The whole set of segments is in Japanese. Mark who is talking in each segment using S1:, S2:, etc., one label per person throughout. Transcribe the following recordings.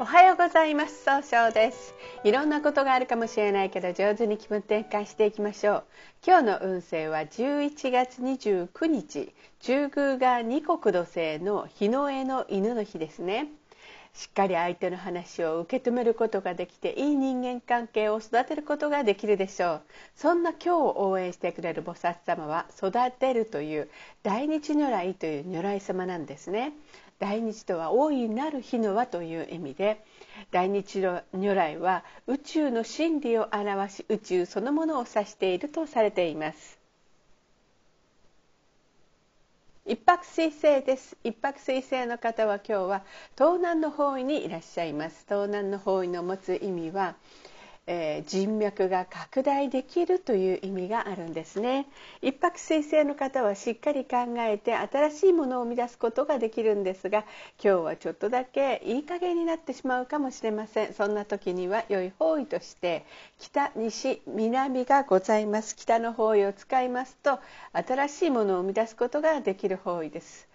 S1: おはようございます。総称です。いろんなことがあるかもしれないけど上手に気分転換していきましょう。今日の運勢は11月29日中宮が二国土星の日の絵の犬の日ですね。しっかり相手の話を受け止めることができていい人間関係を育てることができるでしょう。そんな今日を応援してくれる菩薩様は育てるという大日如来という如来様なんですね。大日とは大いなる日の輪という意味で大日如来は宇宙の真理を表し宇宙そのものを指しているとされています。一泊水星です。一泊水星の方は今日は東南の方位にいらっしゃいます。東南の方位の持つ意味はえー、人脈が拡大できるという意味があるんですね。一泊水星の方はしっかり考えて新しいものを生み出すことができるんですが今日はちょっとだけいい加減になってしまうかもしれません。そんな時には良い方位として北西南がございます。北の方位を使いますと新しいものを生み出すことができる方位です。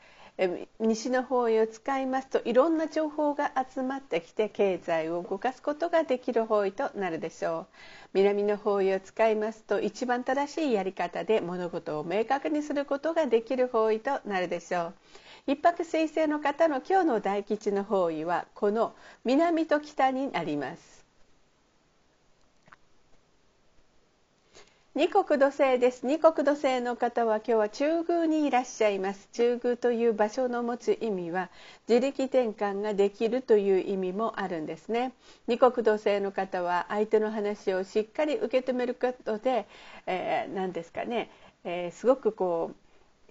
S1: 西の方位を使いますといろんな情報が集まってきて経済を動かすことができる方位となるでしょう。南の方位を使いますと一番正しいやり方で物事を明確にすることができる方位となるでしょう。一泊水星の方の今日の大吉の方位はこの南と北になります。二国土星です。二国土星の方は今日は中宮にいらっしゃいます。中宮という場所の持つ意味は自力転換ができるという意味もあるんですね。二国土星の方は相手の話をしっかり受け止めることで、えー、何ですかね、えー、すごくこう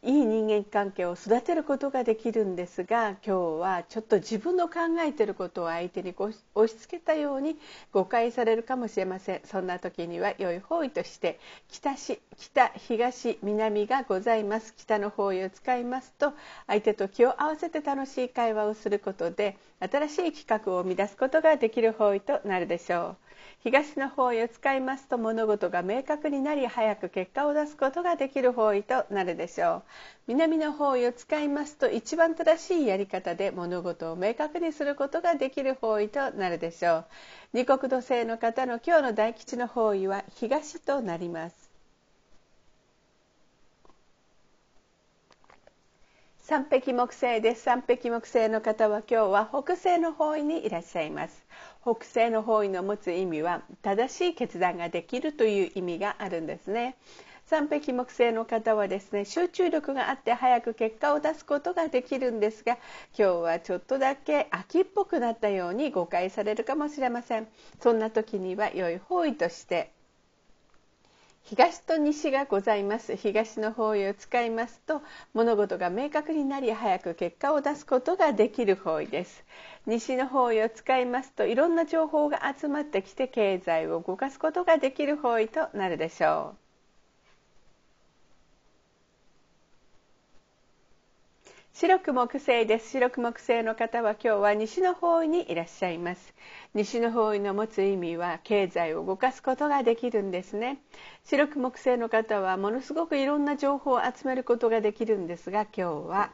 S1: いい人間関係を育てることができるんですが今日はちょっと自分の考えていることを相手に押し付けたように誤解されるかもしれません。そんな時には良い方位として北し北東南がございます。北の方位を使いますと相手と気を合わせて楽しい会話をすることで新しい企画を生み出すことができる方位となるでしょう。東の方位を使いますと物事が明確になり早く結果を出すことができる方位となるでしょう。南の方位を使いますと一番正しいやり方で物事を明確にすることができる方位となるでしょう。二国土星の方の今日の大吉の方位は東となります。三匹木星です三匹木星の方は今日は北西の方位にいらっしゃいます。北西の方位の持つ意味は正しい決断ができるという意味があるんですね。三匹木星の方はですね集中力があって早く結果を出すことができるんですが今日はちょっとだけ秋っぽくなったように誤解されるかもしれません。そんな時には良い方位として東と西がございます。東の方位を使いますと物事が明確になり早く結果を出すことができる方位です。西の方位を使いますといろんな情報が集まってきて経済を動かすことができる方位となるでしょう。白く木星です。白く木星の方は今日は西の方位にいらっしゃいます。西の方位の持つ意味は経済を動かすことができるんですね。白く木星の方はものすごくいろんな情報を集めることができるんですが今日は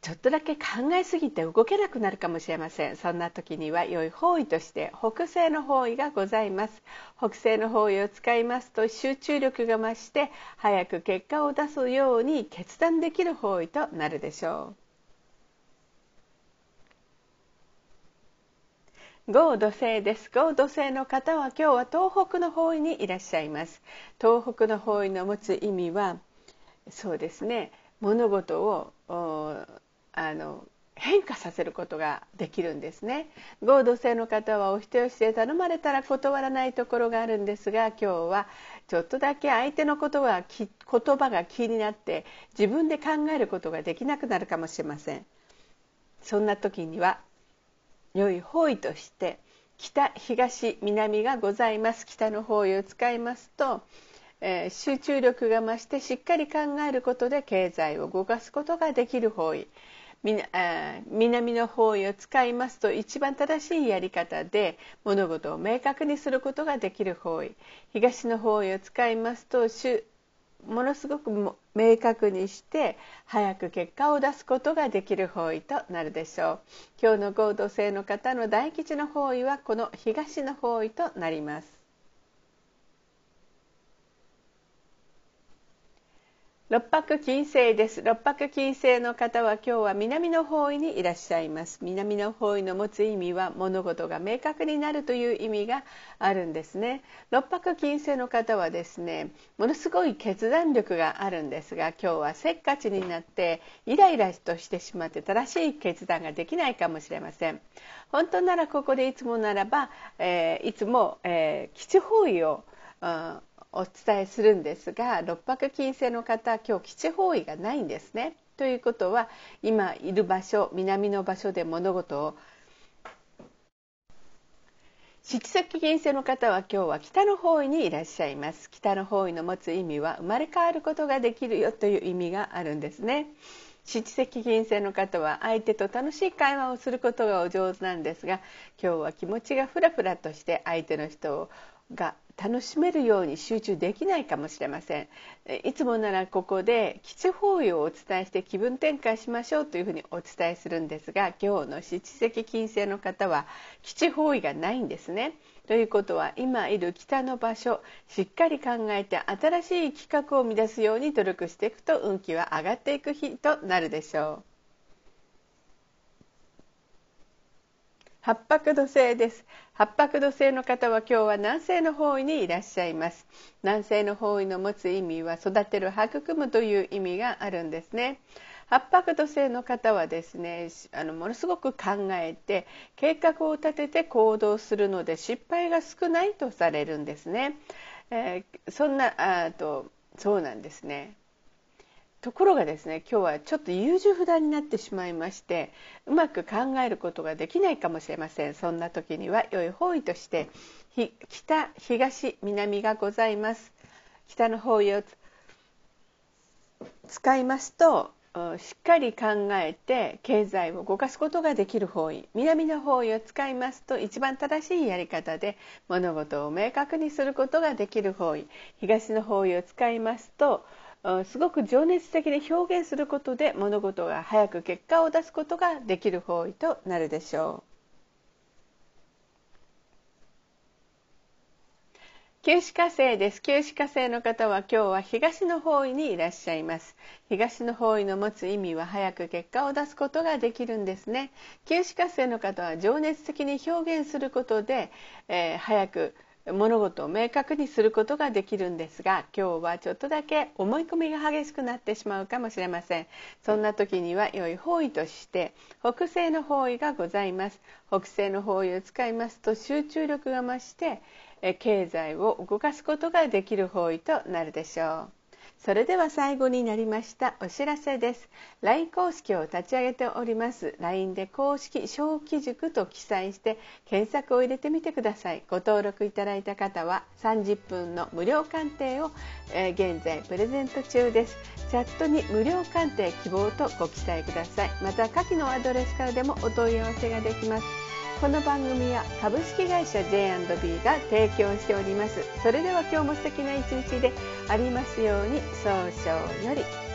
S1: ちょっとだけ考えすぎて動けなくなるかもしれません。そんな時には良い方位として北西の方位がございます。北西の方位を使いますと集中力が増して早く結果を出すように決断できる方位となるでしょう。豪土星です。豪土星の方は今日は東北の方位にいらっしゃいます。東北の方位の持つ意味はそうですね。物事をあの変化させることができるんですね。合同性の方はお人よしで頼まれたら断らないところがあるんですが今日はちょっとだけ相手のことが言葉が気になって自分で考えることができなくなるかもしれません。そんな時には良い方位として北東南がございます。北の方位を使いますとえー、集中力が増してしっかり考えることで経済を動かすことができる方位。南の方位を使いますと一番正しいやり方で物事を明確にすることができる方位。東の方位を使いますとものすごく明確にして早く結果を出すことができる方位となるでしょう。今日の合同性の方の大吉の方位はこの東の方位となります。六白金星です。六白金星の方は今日は南の方位にいらっしゃいます。南の方位の持つ意味は物事が明確になるという意味があるんですね。六白金星の方はですねものすごい決断力があるんですが今日はせっかちになってイライラとしてしまって正しい決断ができないかもしれません。本当ならここでいつもならば、えー、いつも、えー、基地方位をお伝えするんですが六白金星の方今日基地方位がないんですね。ということは今いる場所南の場所で物事を七石金星の方は今日は北の方位にいらっしゃいます北の方位の持つ意味は生まれ変わることができるよという意味があるんですね七石金星の方は相手と楽しい会話をすることがお上手なんですが今日は気持ちがフラフラとして相手の人が楽しめるように集中できないかもしれません。いつもならここで基地方位をお伝えして気分転換しましょうというふうにお伝えするんですが今日の七石金星の方は基地方位がないんですね。ということは今いる北の場所しっかり考えて新しい企画を生み出すように努力していくと運気は上がっていく日となるでしょう。八白土星です。八白土星の方は今日は南西の方位にいらっしゃいます。南西の方位の持つ意味は育てる育むという意味があるんですね。八白土星の方はですねあのものすごく考えて計画を立てて行動するので失敗が少ないとされるんですね、えー、そんなあとそうなんですね。ところがですね今日はちょっと優柔不断になってしまいましてうまく考えることができないかもしれません。そんな時には良い方位として北東南がございます。北の方位を使いますとしっかり考えて経済を動かすことができる方位。南の方位を使いますと一番正しいやり方で物事を明確にすることができる方位。東の方位を使いますとすごく情熱的に表現することで物事が早く結果を出すことができる方位となるでしょう。九死火星です。九死火星の方は今日は東の方位にいらっしゃいます。東の方位の持つ意味は早く結果を出すことができるんですね。九死火星の方は情熱的に表現することで、えー、早く物事を明確にすることができるんですが今日はちょっとだけ思い込みが激しくなってしまうかもしれません。そんな時には良い方位として北西の方位がございます。北西の方位を使いますと集中力が増して経済を動かすことができる方位となるでしょう。それでは最後になりましたお知らせです。LINE 公式を立ち上げております。LINE で公式小規塾と記載して検索を入れてみてください。ご登録いただいた方は30分の無料鑑定を、えー、現在プレゼント中です。チャットに無料鑑定希望とご記載ください。また下記のアドレスからでもお問い合わせができます。この番組は株式会社 J&B が提供しております。それでは今日も素敵な一日でありますように早々より。